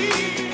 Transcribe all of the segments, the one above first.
You.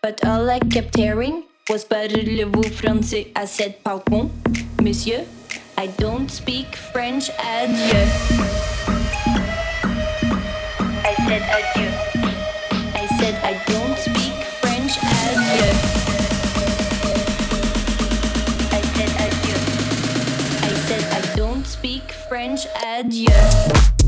But all I kept hearing was parlez-vous français? I said, pardon, monsieur, I don't speak French, adieu. I said adieu. I said I don't speak French, adieu. I said adieu. I said I don't speak French, adieu.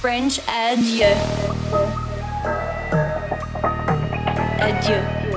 French adieu. Adieu.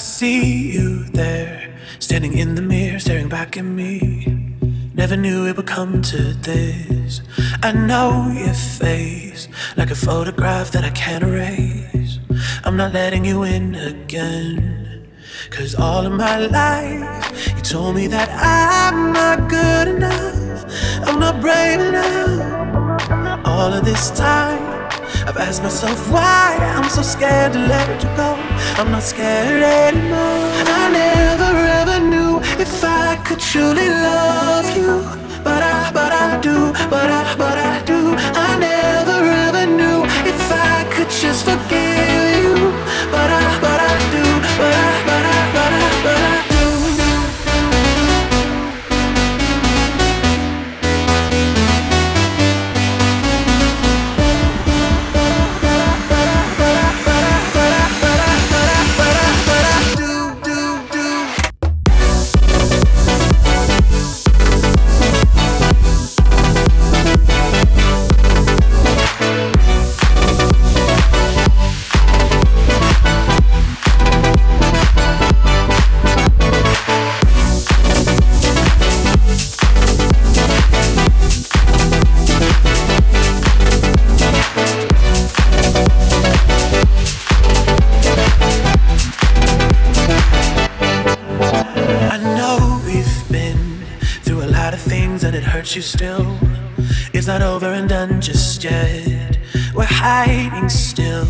See you there, standing in the mirror, staring back at me. Never knew it would come to this. I know your face, like a photograph that I can't erase. I'm not letting you in again. Cause all of my life, you told me that I'm not good enough. I'm not brave enough. All of this time, I've asked myself why I'm so scared to let you go. I'm not scared anymore. I never ever knew if I could truly love you, but I, but I do, but I, but I do. Hurts you still. It's not over and done just yet. We're hiding still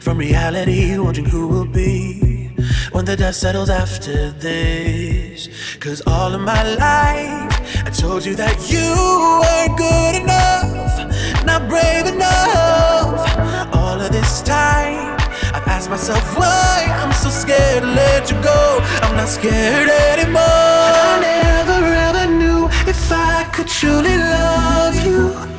from reality, wondering who will be when the dust settles after this. Cause all of my life, I told you that you weren't good enough, not brave enough. All of this time, I've asked myself why I'm so scared to let you go. I'm not scared anymore. If I could truly love you,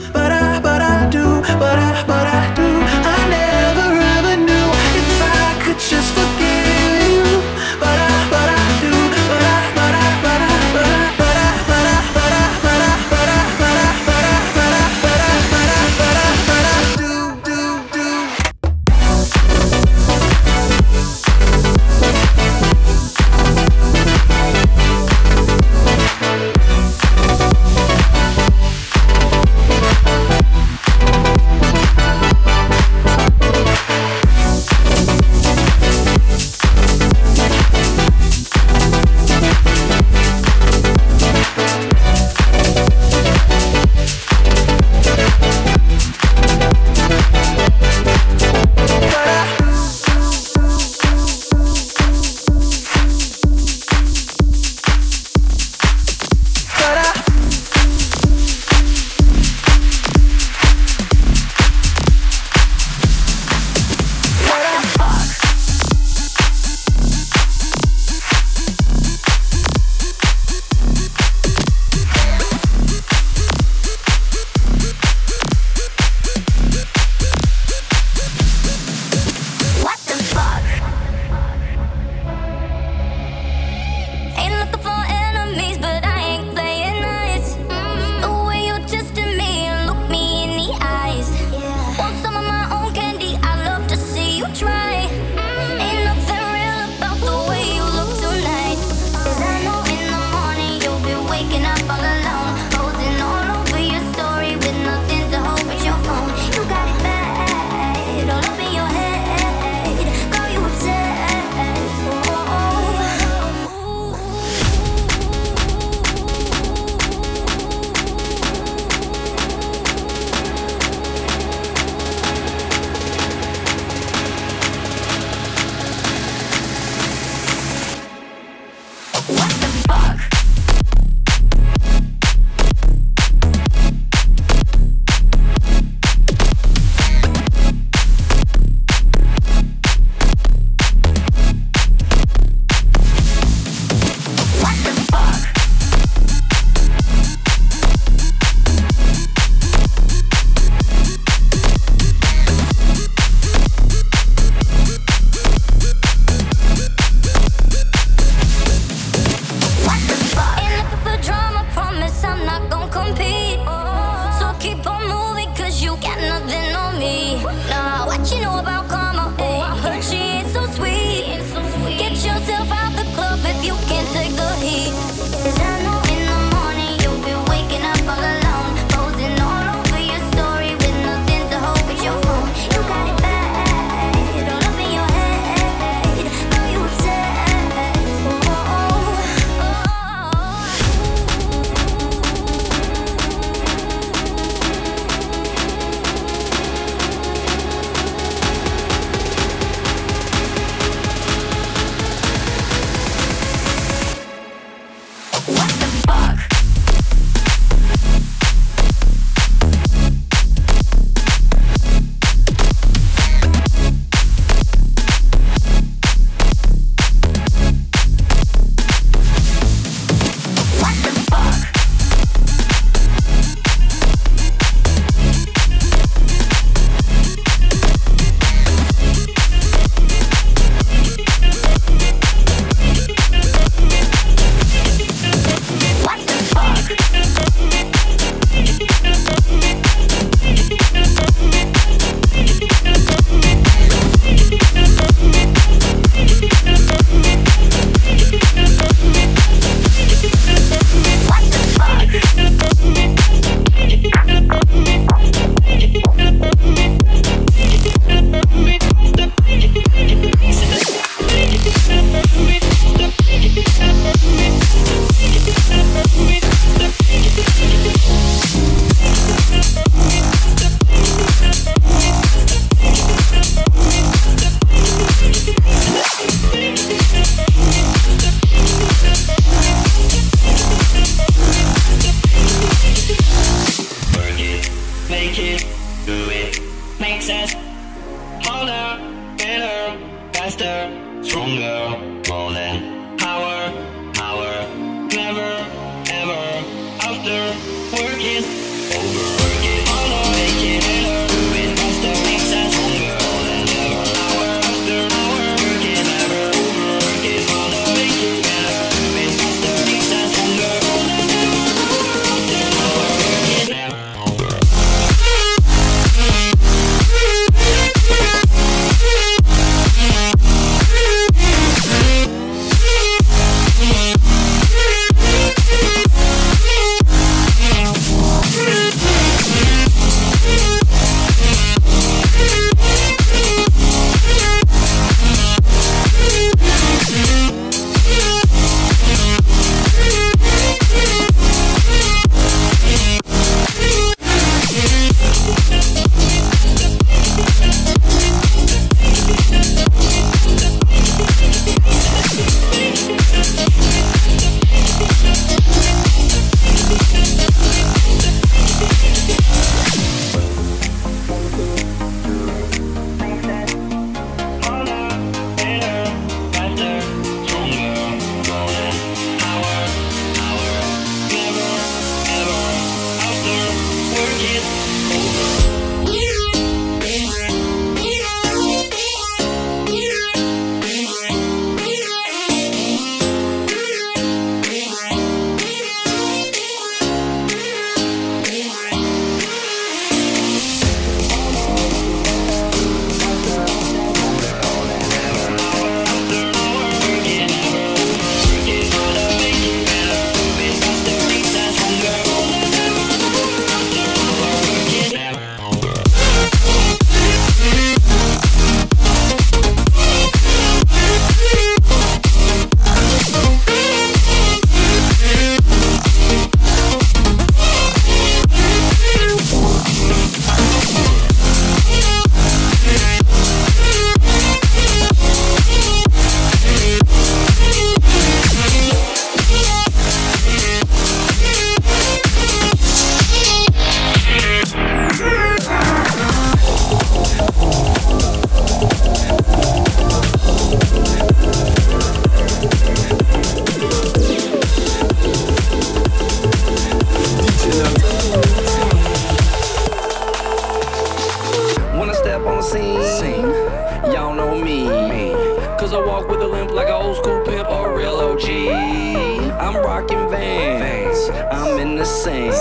I'm in the sand.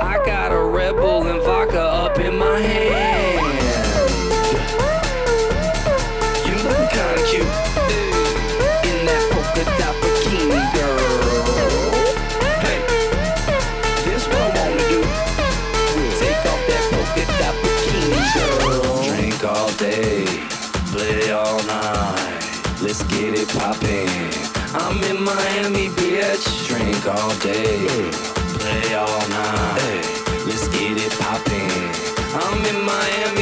I got a Red Bull and vodka up in my hand. You look kinda cute in that polka dot bikini, girl. Hey, this what I wanna do. Take off that polka dot bikini, girl. Drink all day, play all night. Let's get it poppin'. I'm in Miami, bitch. Drink all day, play all night. Let's get it poppin'. I'm in Miami.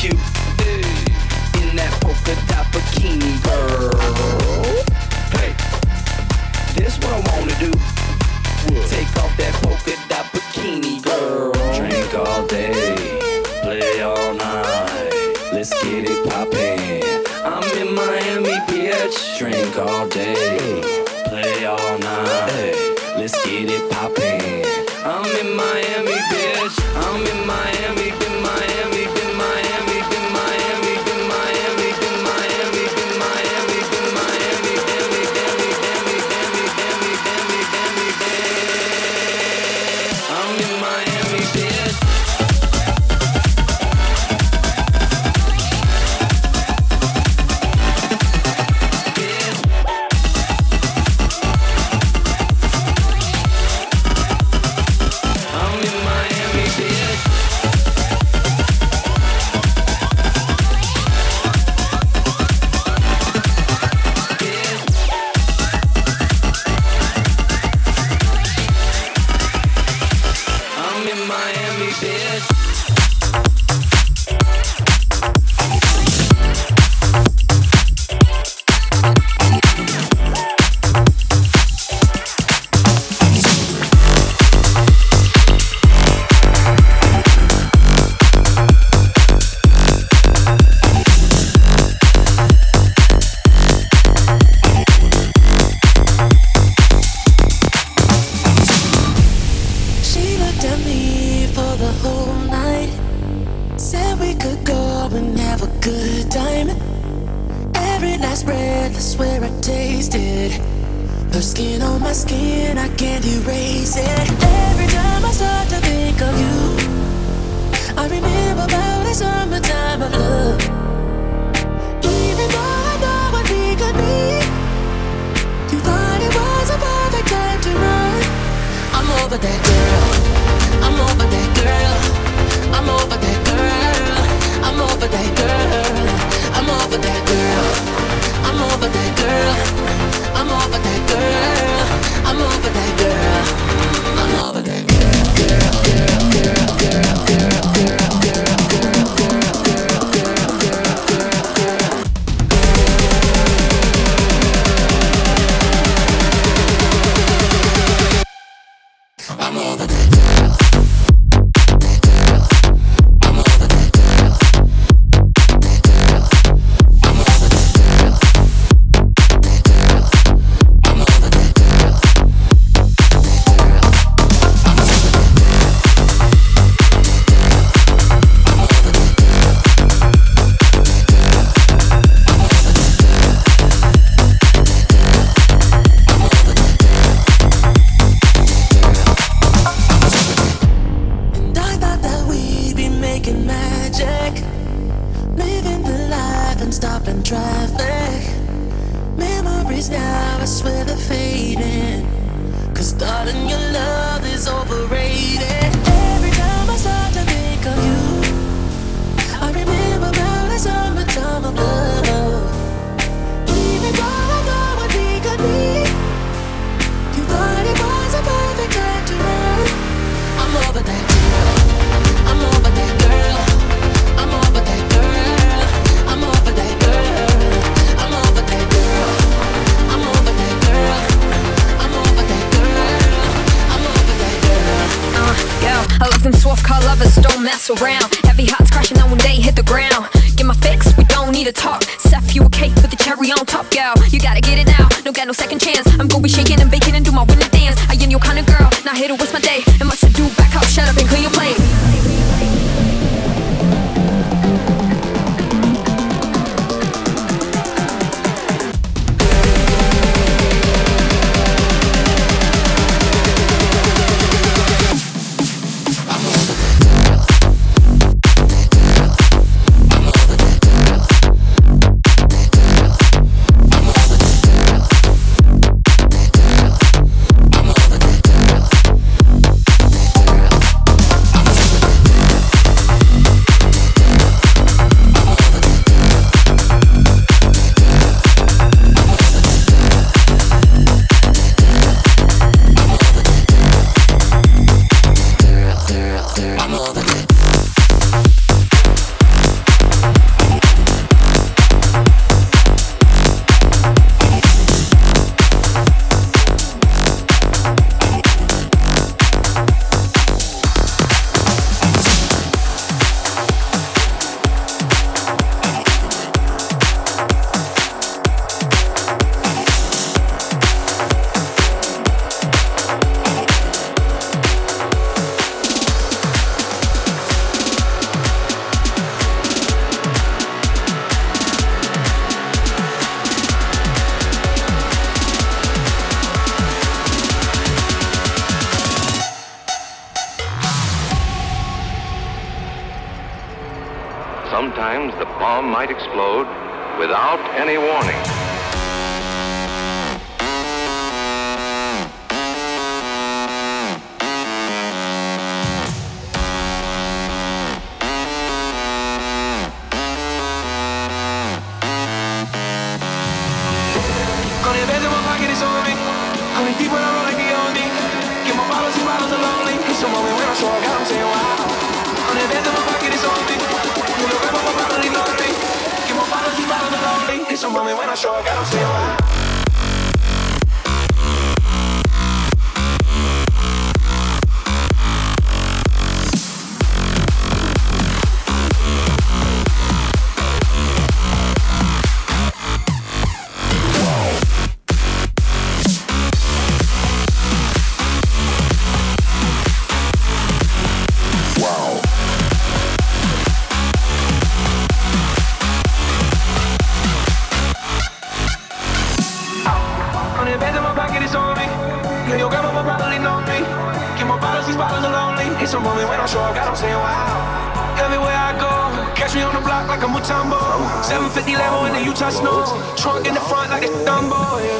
cute in that polka dot bikini, girl. Hey, this what I wanna do. Take off that polka dot bikini, girl. Drink all day, play all night. Let's get it poppin'. I'm in Miami, bitch. Drink all day, play all night. Let's get it poppin'. I'm in Miami, bitch. I'm in Miami. for the whole night. Said we could go and have a good time. Every last breath, I swear I tasted. Her skin on my skin, I can't erase it. Every time I start to think of you, I remember about a summertime of love. Even though I know what we could be, you thought it was a perfect time to run. I'm over that girl. I'm over that girl, I'm over they girl, I'm over their girl, I'm over they girl, now, I swear they're fading. Cause darling, your Love soft car lovers, don't mess around. Heavy hearts crashing out when they hit the ground. Get my fix, we don't need to talk. Seth, you a cake with the cherry on top, girl. You gotta get it now, no got no second chance. I'm gonna be shaking and baking and do my winning dance. I ain't your kind of girl, not here to waste my day. And much to do, back up, shut up and clean your plate.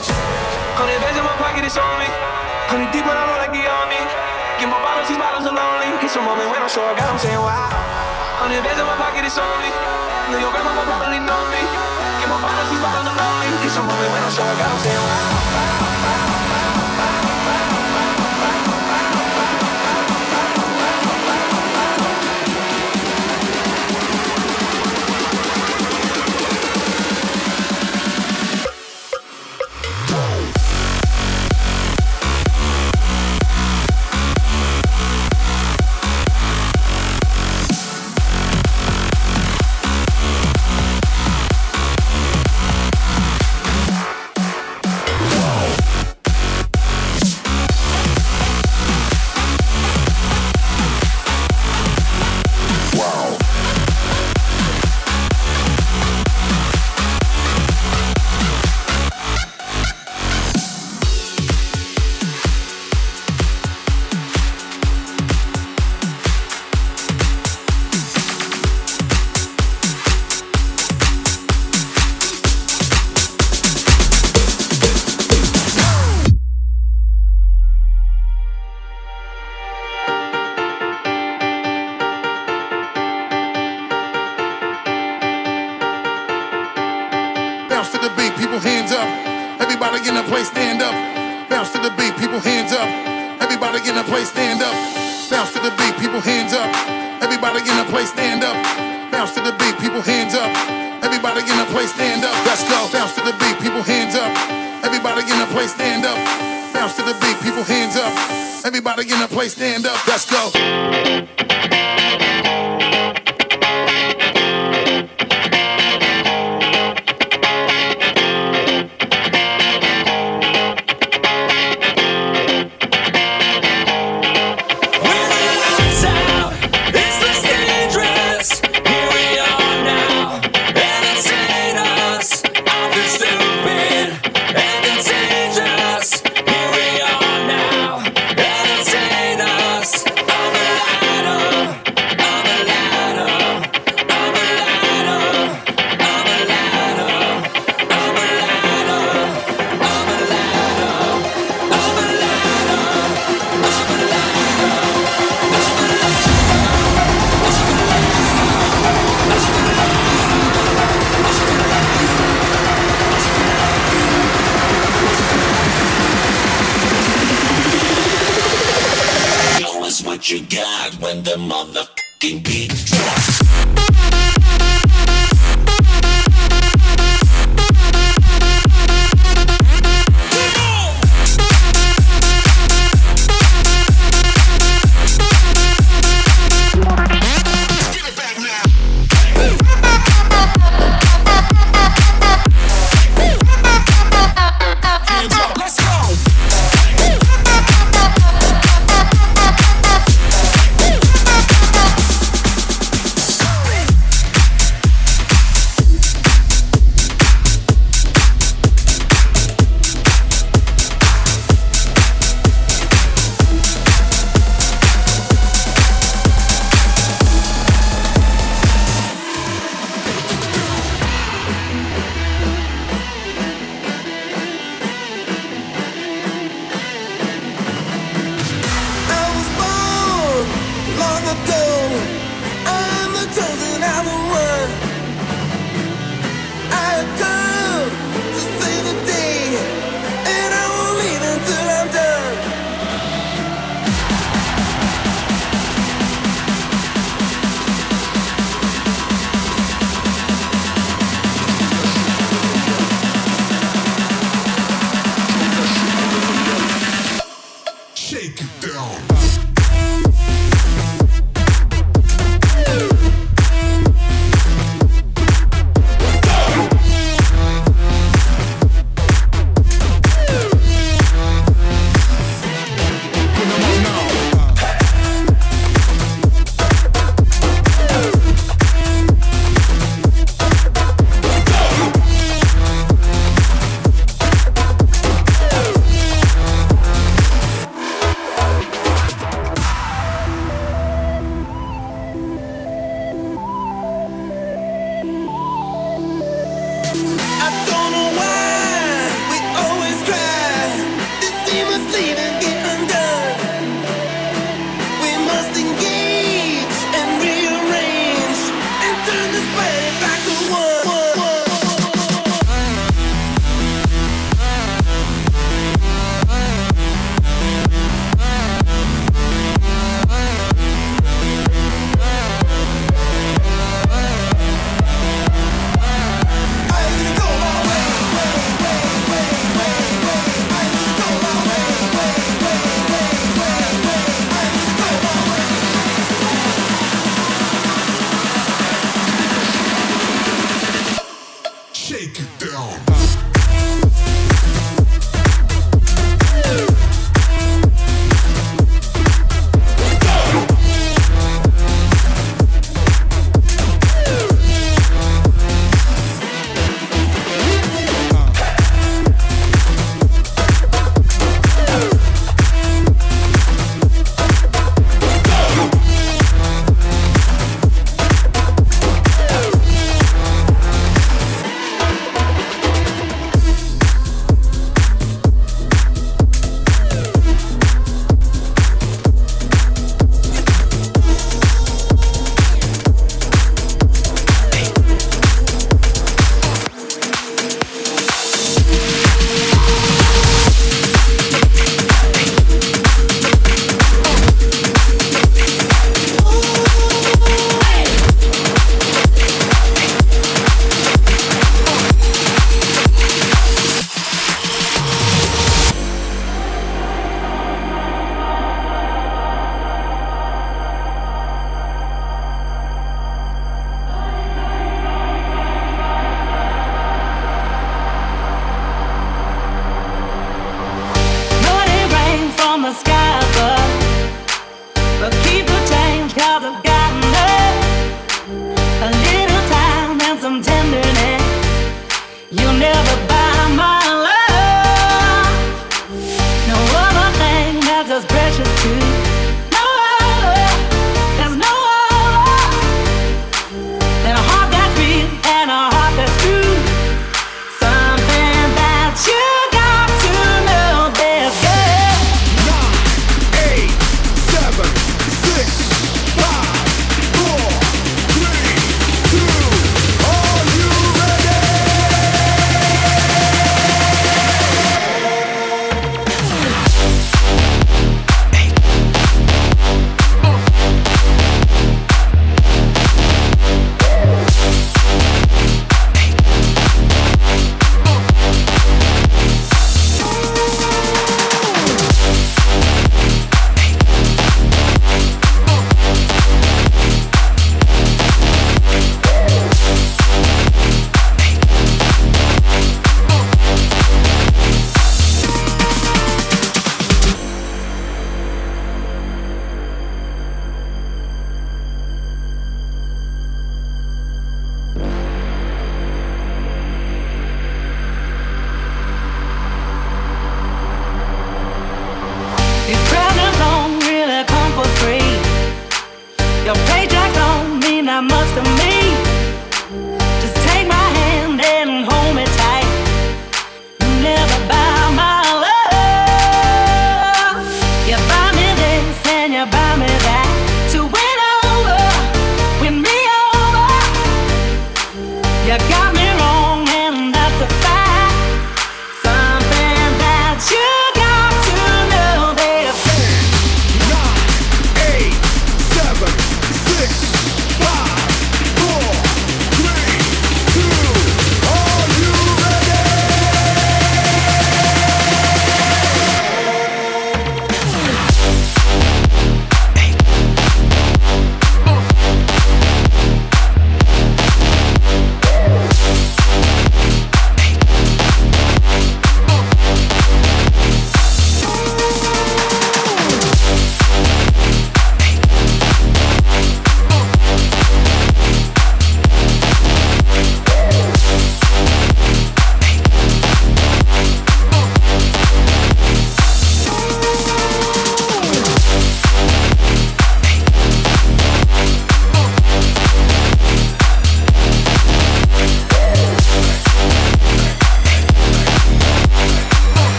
switch. Hundred bands in my pocket, it's on me. Hundred deep when I roll like the army. Get my bottles, these bottles are lonely. It's a moment when I'm up, I got, I'm saying wow. Hundred bands in my pocket, it's on me. Know your grandma will probably know me. Get my bottles, these bottles are lonely. It's a moment when I'm up, I got, I'm saying why, wow.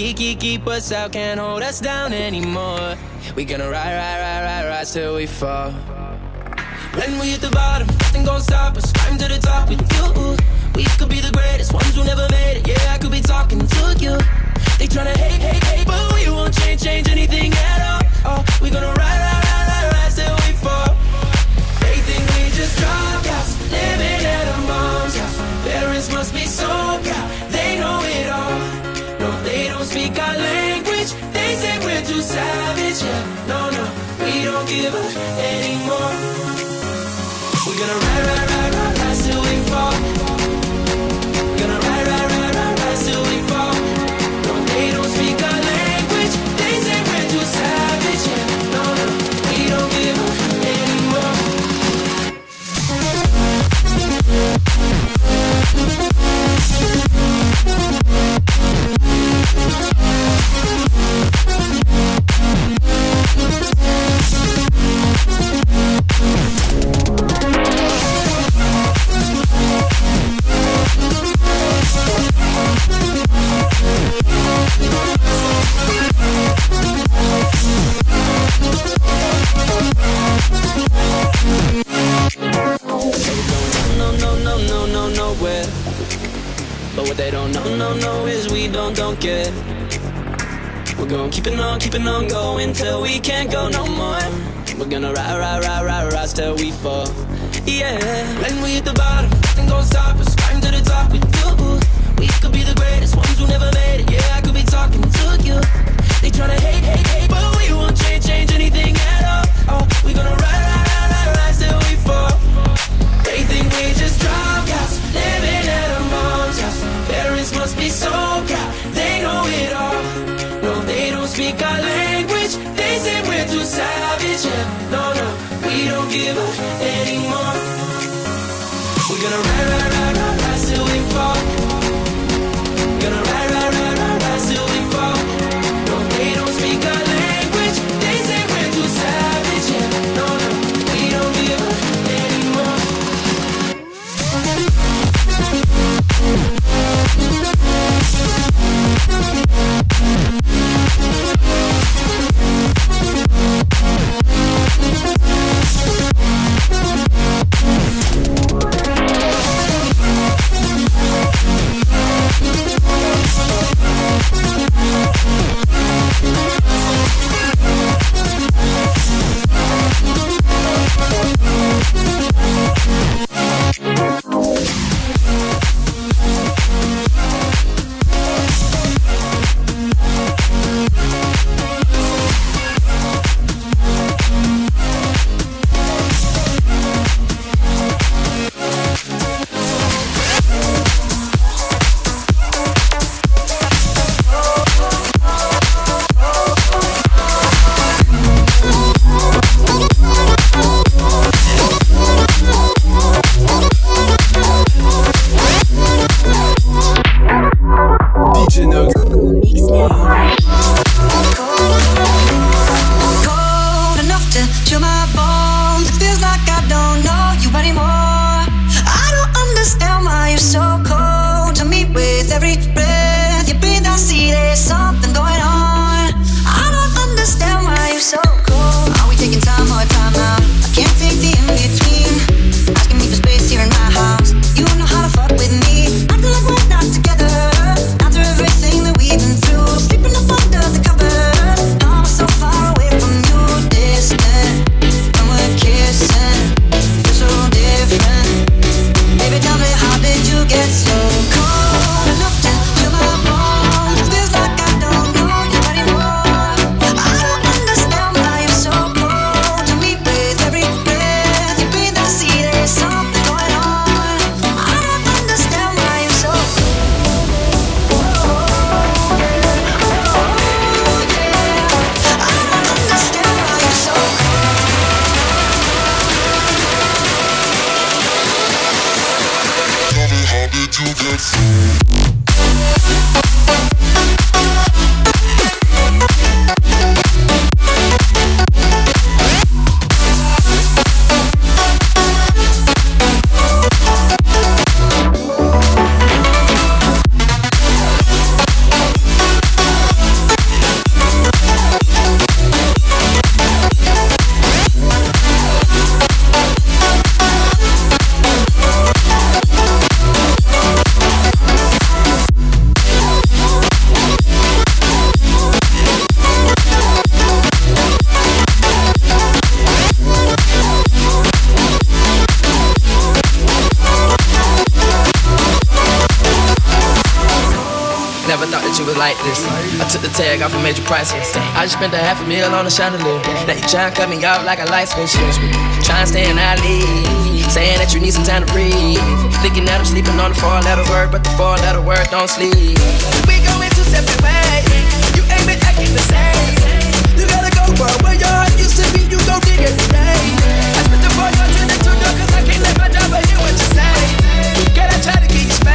Wanna keep, us out, can't hold us down anymore. We gonna ride, ride, ride, ride, ride till we fall. When we hit the bottom, nothing gonna stop us. Climb to the top with you. We could be the greatest ones who never made it. Yeah, I could be talking to you. They tryna hate, hate, hate, but we won't change, change anything at all. Oh, we gonna ride, speak our language, they say we're too savage. Yeah, no, no, we don't give up anymore. Know, no, no, is we don't, don't get. We're gonna keep it on, keep it on going till we can't go no more. We're gonna ride, ride, ride, ride, rise till we fall. Yeah, when we hit the bottom, nothing gonna stop us. Climb to the top with you. We could be the greatest ones who never made it. Yeah, I could be talking to you. They tryna hate, hate, hate, but we won't change, change anything at all. Oh, we gonna ride, ride, ride, ride, rise till we fall. They think we just give up anymore. We're gonna ride, tag off a major prices. I just spent a half a meal on a chandelier. Now you tryna cut me off like a light switch. Tryna stay in leave. Saying that you need some time to breathe. Thinking that I'm sleeping on the four letter word, but the four letter word don't sleep. We going two separate ways. You ain't been acting the same. You gotta go, bro. Where your heart used to be, you go dig every day. I spent the four yards in the two cause I can't let my job hear what you say. Girl, I try to get you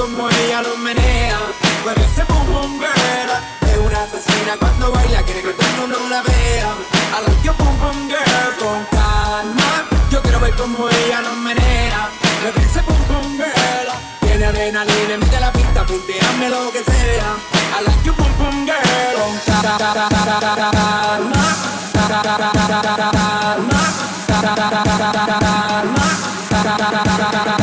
como ella lo menea. Parece boom girl. Es una asesina cuando baila, quiere que todo el mundo la vea. A la que boom boom girl con calma. Yo quiero ver como ella lo menea. Parece boom boom girl. Tiene adrenalina, mete la pista, punteame lo que sea. A la que boom boom girl con calma. Calma. Calma.